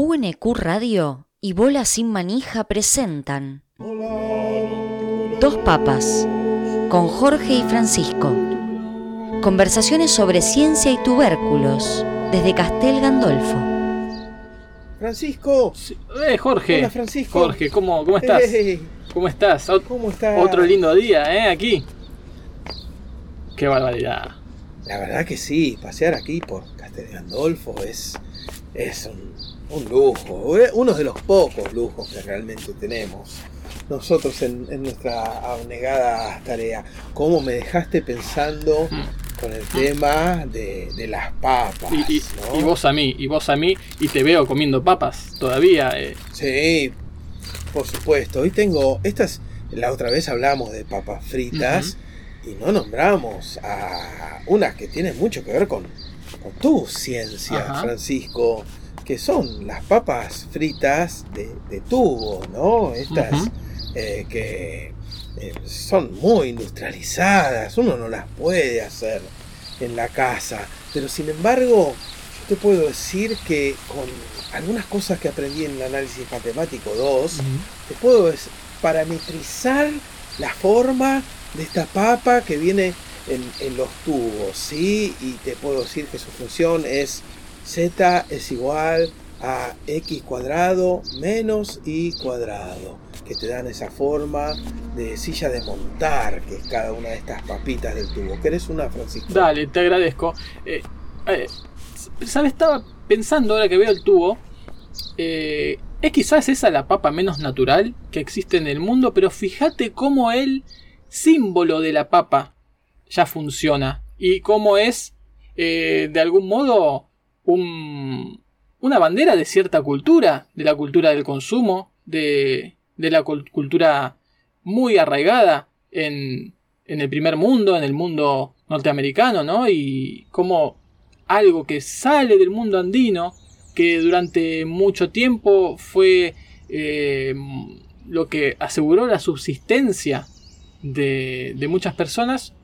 UNQ Radio y Bola Sin Manija presentan Dos Papas con Jorge y Francisco. Conversaciones sobre ciencia y tubérculos desde Castel Gandolfo. Francisco. Eh, Jorge. Hola, Francisco. Jorge, ¿cómo, cómo estás? Hey, ¿Cómo estás? Ot- ¿Cómo estás? Otro lindo día, ¿eh? Aquí. Qué barbaridad. La verdad que sí, pasear aquí por Castel Gandolfo es, es un, un lujo, eh, uno de los pocos lujos que realmente tenemos nosotros en, en nuestra abnegada tarea. ¿Cómo me dejaste pensando Mm. con el tema de, de las papas? Y, y- ¿no? y vos a mí, y vos a mí, y te veo comiendo papas todavía. eh. Sí, por supuesto. Hoy tengo, estas, la otra vez hablamos de papas fritas y no nombramos a unas que tienen mucho que ver con, con tu ciencia, Ajá. Francisco, que son las papas fritas de, de tubo, ¿no? Estas eh, que eh, son muy industrializadas, uno no las puede hacer en la casa, pero sin embargo, yo te puedo decir que con algunas cosas que aprendí en el análisis matemático 2, te puedo parametrizar la forma de esta papa que viene en, en los tubos, ¿sí? Y te puedo decir que su función es z es igual a x cuadrado menos y cuadrado, que te dan esa forma de silla de montar, que es cada una de estas papitas del tubo. ¿Querés una, Francisco? Dale, te agradezco. Eh, eh, ¿Sabes? Estaba pensando ahora que veo el tubo. eh, es quizás esa la papa menos natural que existe en el mundo, pero fíjate cómo el símbolo de la papa ya funciona y cómo es eh, de algún modo un- una bandera de cierta cultura, de la cultura del consumo, de, de la cul- cultura muy arraigada en, en el primer mundo, en el mundo norteamericano, ¿no? Y como algo que sale del mundo andino, que durante mucho tiempo fue eh, lo que aseguró la subsistencia de, de muchas personas,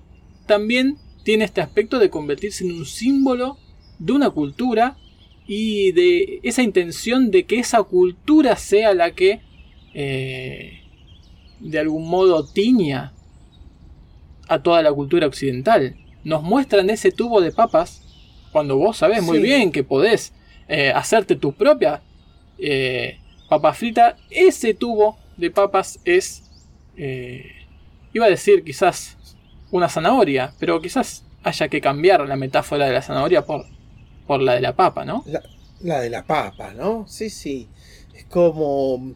también tiene este aspecto de convertirse en un símbolo de una cultura y de esa intención de que esa cultura sea la que eh, de algún modo tiña a toda la cultura occidental. Nos muestran ese tubo de papas cuando vos sabés muy bien que podés eh, hacerte tu propia eh, papa frita. Ese tubo de papas es, eh, iba a decir quizás una zanahoria, pero quizás haya que cambiar la metáfora de la zanahoria por, por la de la papa, ¿no? La, la de la papa, ¿no? Sí, sí. Es como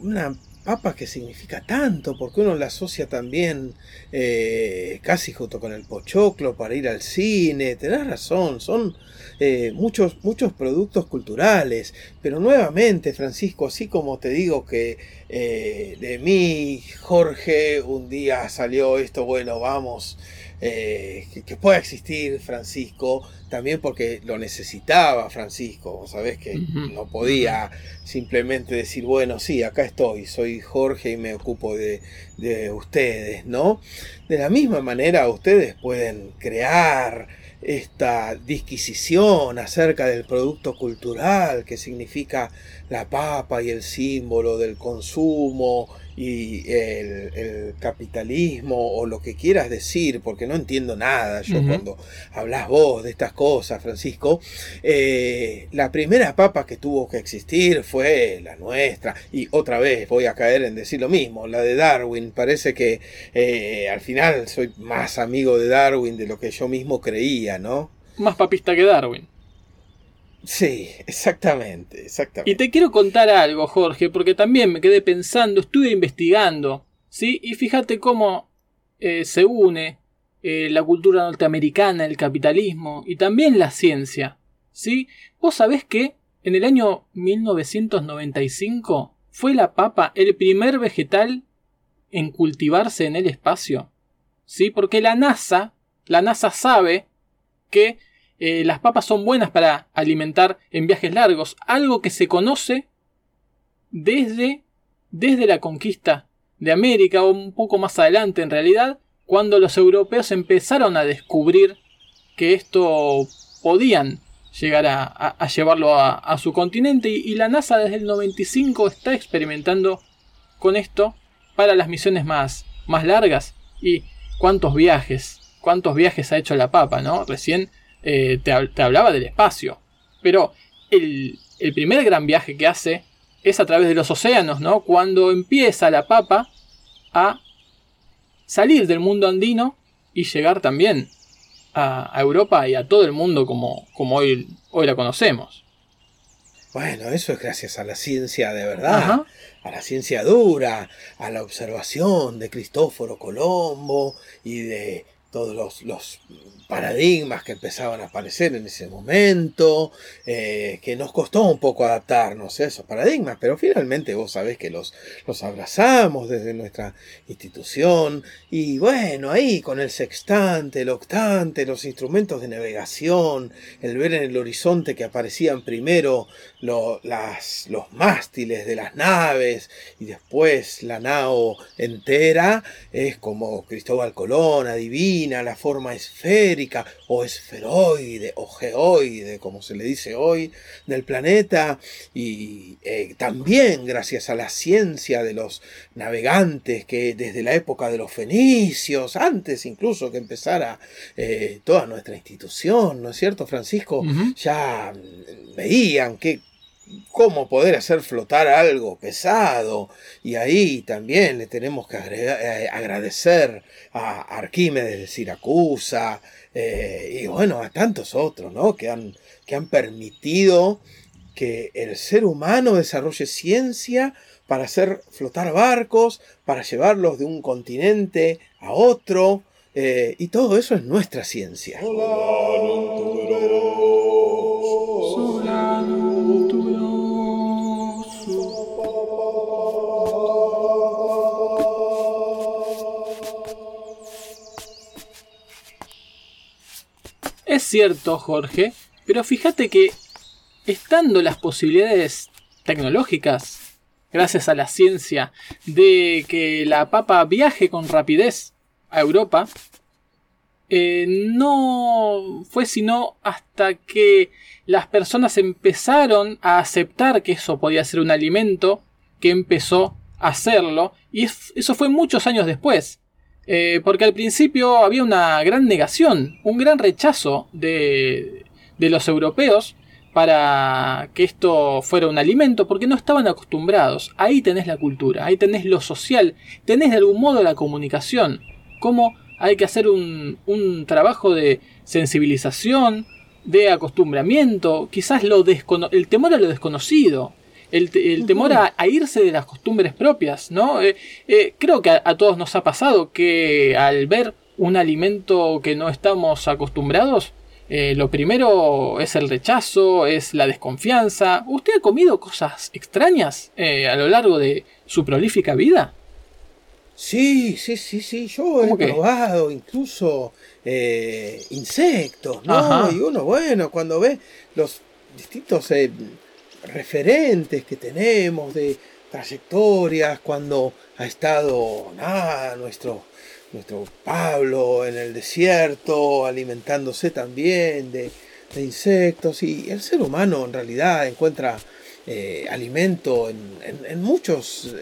una papa que significa tanto, porque uno la asocia también eh, casi junto con el pochoclo para ir al cine. Tenés razón, son eh, muchos, muchos productos culturales. Pero nuevamente, Francisco, así como te digo que eh, de mí, Jorge, un día salió esto, bueno, vamos. Eh, que, que pueda existir Francisco, también porque lo necesitaba Francisco, vos sabés que no podía simplemente decir, bueno, sí, acá estoy, soy Jorge y me ocupo de, de ustedes, ¿no? De la misma manera ustedes pueden crear esta disquisición acerca del producto cultural que significa la papa y el símbolo del consumo y el, el capitalismo o lo que quieras decir, porque no entiendo nada yo cuando hablas vos de estas cosas, Francisco. Eh, la primera papa que tuvo que existir fue la nuestra, y otra vez voy a caer en decir lo mismo, la de Darwin. Parece que eh, al final soy más amigo de Darwin de lo que yo mismo creía, ¿no? Más papista que Darwin. Sí, exactamente, exactamente. Y te quiero contar algo, Jorge, porque también me quedé pensando, estuve investigando, ¿sí? Y fíjate cómo eh, se une eh, la cultura norteamericana, el capitalismo y también la ciencia, ¿sí? Vos sabés que en el año 1995 fue la papa el primer vegetal en cultivarse en el espacio, ¿sí? Porque la NASA, la NASA sabe que eh, las papas son buenas para alimentar en viajes largos, algo que se conoce desde, desde la conquista de América o un poco más adelante en realidad, cuando los europeos empezaron a descubrir que esto podían llegar a, llevarlo a, su continente. Y, la NASA desde el 95 está experimentando con esto para las misiones más, más largas. Y cuántos viajes, cuántos viajes ha hecho la Papa, ¿no? Recién eh, te, hablaba del espacio, pero el, el primer gran viaje que hace es a través de los océanos, ¿no? Cuando empieza la Papa a salir del mundo andino y llegar también a, Europa y a todo el mundo como, como hoy, hoy la conocemos. Bueno, eso es gracias a la ciencia de verdad, a la ciencia dura, a la observación de Cristóforo Colombo y de todos los, los, paradigmas que empezaban a aparecer en ese momento, eh, que nos costó un poco adaptarnos a esos paradigmas, pero finalmente vos sabés que los, los abrazamos desde nuestra institución. Y bueno, ahí con el sextante, el octante, los instrumentos de navegación, el ver en el horizonte que aparecían primero las, los mástiles de las naves y después la nao entera, es como Cristóbal Colón adivina la forma esférica o esferoide o geoide, como se le dice hoy, del planeta y eh, también gracias a la ciencia de los navegantes que desde la época de los fenicios, antes incluso que empezara eh, toda nuestra institución, ¿no es cierto, Francisco? Ya veían que cómo poder hacer flotar algo pesado. Y ahí también le tenemos que eh, agradecer a Arquímedes de Siracusa eh, y bueno, a tantos otros, ¿no? Que han, que han permitido que el ser humano desarrolle ciencia para hacer flotar barcos, para llevarlos de un continente a otro, eh, y todo eso es nuestra ciencia. Es cierto, Jorge, pero fíjate que estando las posibilidades tecnológicas, gracias a la ciencia, de que la papa viaje con rapidez a Europa, eh, no fue sino hasta que las personas empezaron a aceptar que eso podía ser un alimento, que empezó a hacerlo, y eso fue muchos años después. Eh, porque al principio había una gran negación, un gran rechazo de, de los europeos para que esto fuera un alimento, porque no estaban acostumbrados. Ahí tenés la cultura, ahí tenés lo social, tenés de algún modo la comunicación, cómo hay que hacer un, un trabajo de sensibilización, de acostumbramiento, quizás lo el temor a lo desconocido, el, temor a, irse de las costumbres propias, ¿no? Eh, eh, creo que a, todos nos ha pasado que al ver un alimento que no estamos acostumbrados, eh, lo primero es el rechazo, es la desconfianza. ¿Usted ha comido cosas extrañas a lo largo de su prolífica vida? Sí, sí, sí, sí. Yo he probado incluso insectos, ¿no? Y uno, bueno, cuando ve los distintos referentes que tenemos de trayectorias, cuando ha estado nada, nuestro, nuestro Pablo en el desierto, alimentándose también de, insectos, y el ser humano en realidad encuentra eh, alimento en, muchos,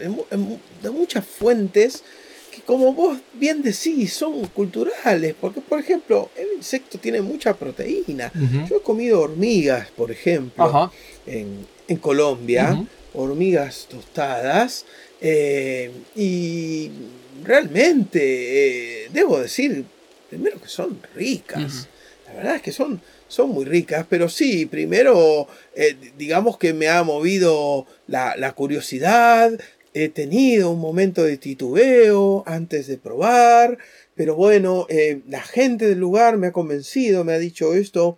de muchas fuentes que como vos bien decís, son culturales, porque por ejemplo, el insecto tiene mucha proteína. Yo he comido hormigas, por ejemplo, en, en Colombia, hormigas tostadas, eh, y realmente eh, debo decir, primero que son ricas, la verdad es que son, son muy ricas, pero sí, primero eh, digamos que me ha movido la, la curiosidad, he tenido un momento de titubeo antes de probar, pero bueno, la gente del lugar me ha convencido, me ha dicho esto,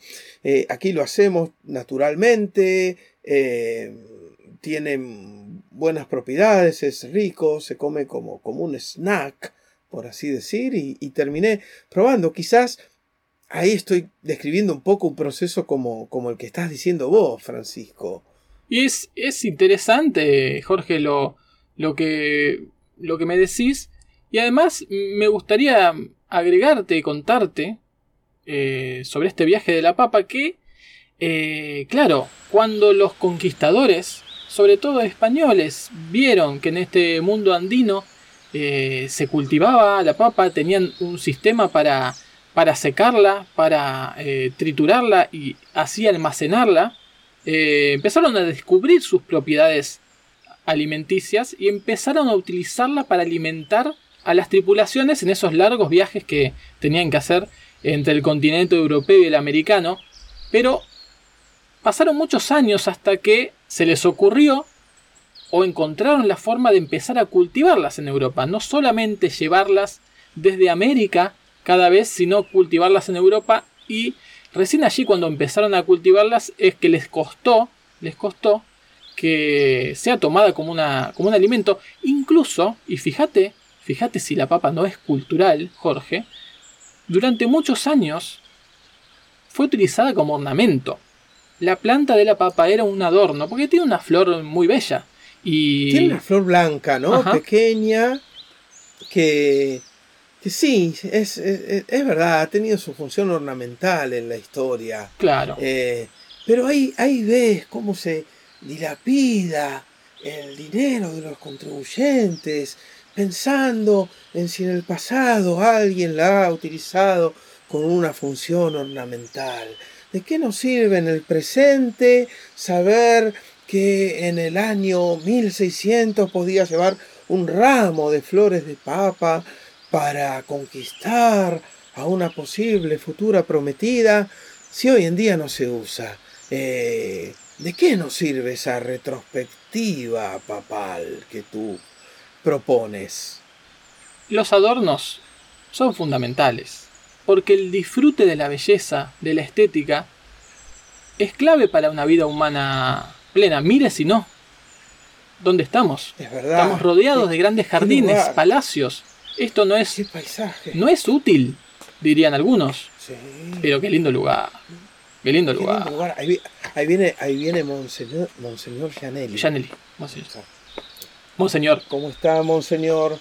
aquí lo hacemos naturalmente, eh, tiene buenas propiedades, es rico, se come como, como un snack, por así decir, y, terminé probando. Quizás ahí estoy describiendo un poco un proceso como, como el que estás diciendo vos, Francisco. Y es, es interesante, Jorge, lo, lo, que, lo que me decís. Y además me gustaría agregarte y contarte eh, sobre este viaje de la papa que eh, claro, cuando los conquistadores, sobre todo españoles, vieron que en este mundo andino eh, se cultivaba la papa, tenían un sistema para, para secarla, para eh, triturarla y así almacenarla, empezaron a descubrir sus propiedades alimenticias y empezaron a utilizarla para alimentar a las tripulaciones en esos largos viajes que tenían que hacer entre el continente europeo y el americano. Pero pasaron muchos años hasta que se les ocurrió o encontraron la forma de empezar a cultivarlas en Europa. No solamente llevarlas desde América cada vez, sino cultivarlas en Europa y recién allí cuando empezaron a cultivarlas es que les costó, les costó que sea tomada como, una, como un alimento. Incluso, y fíjate, fíjate si la papa no es cultural, Jorge, durante muchos años fue utilizada como ornamento. La planta de la papa era un adorno, porque tiene una flor muy bella. Y... Tiene una flor blanca, ¿no? Pequeña, que, que sí, es, es, verdad, ha tenido su función ornamental en la historia. Claro. Eh, pero ahí, ahí ves cómo se, dilapida el dinero de los contribuyentes, pensando en si en el pasado alguien la ha utilizado con una función ornamental. ¿De qué nos sirve en el presente saber que en el año 1600 podía llevar un ramo de flores de papa para conquistar a una posible futura prometida si hoy en día no se usa? Eh, ¿De qué nos sirve esa retrospectiva papal que tú propones? Los adornos son fundamentales, porque el disfrute de la belleza, de la estética, es clave para una vida humana plena. Mire si no. ¿Dónde estamos? Es verdad. Estamos rodeados de grandes jardines, palacios. Esto no es. paisaje? No es útil, dirían algunos. Sí. Pero qué lindo lugar. Qué lindo lugar. Ahí, viene, ahí viene Monseñor, Monseñor Janelli. Janelli, Monseñor. Monseñor. ¿Cómo está, Monseñor?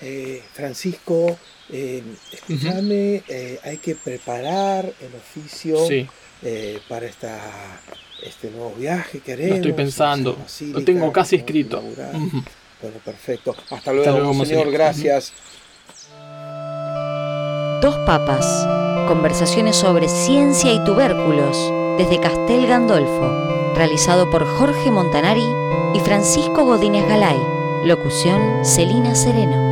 Eh, Francisco, eh, escúchame, eh, hay que preparar el oficio para esta, este nuevo viaje que haremos. Lo estoy pensando, lo tengo casi escrito. Bueno, perfecto. Hasta luego, Monseñor, gracias. Dos papas Conversaciones sobre ciencia y tubérculos desde Castel Gandolfo, realizado por Jorge Montanari y Francisco Godínez Galay. Locución Celina Sereno.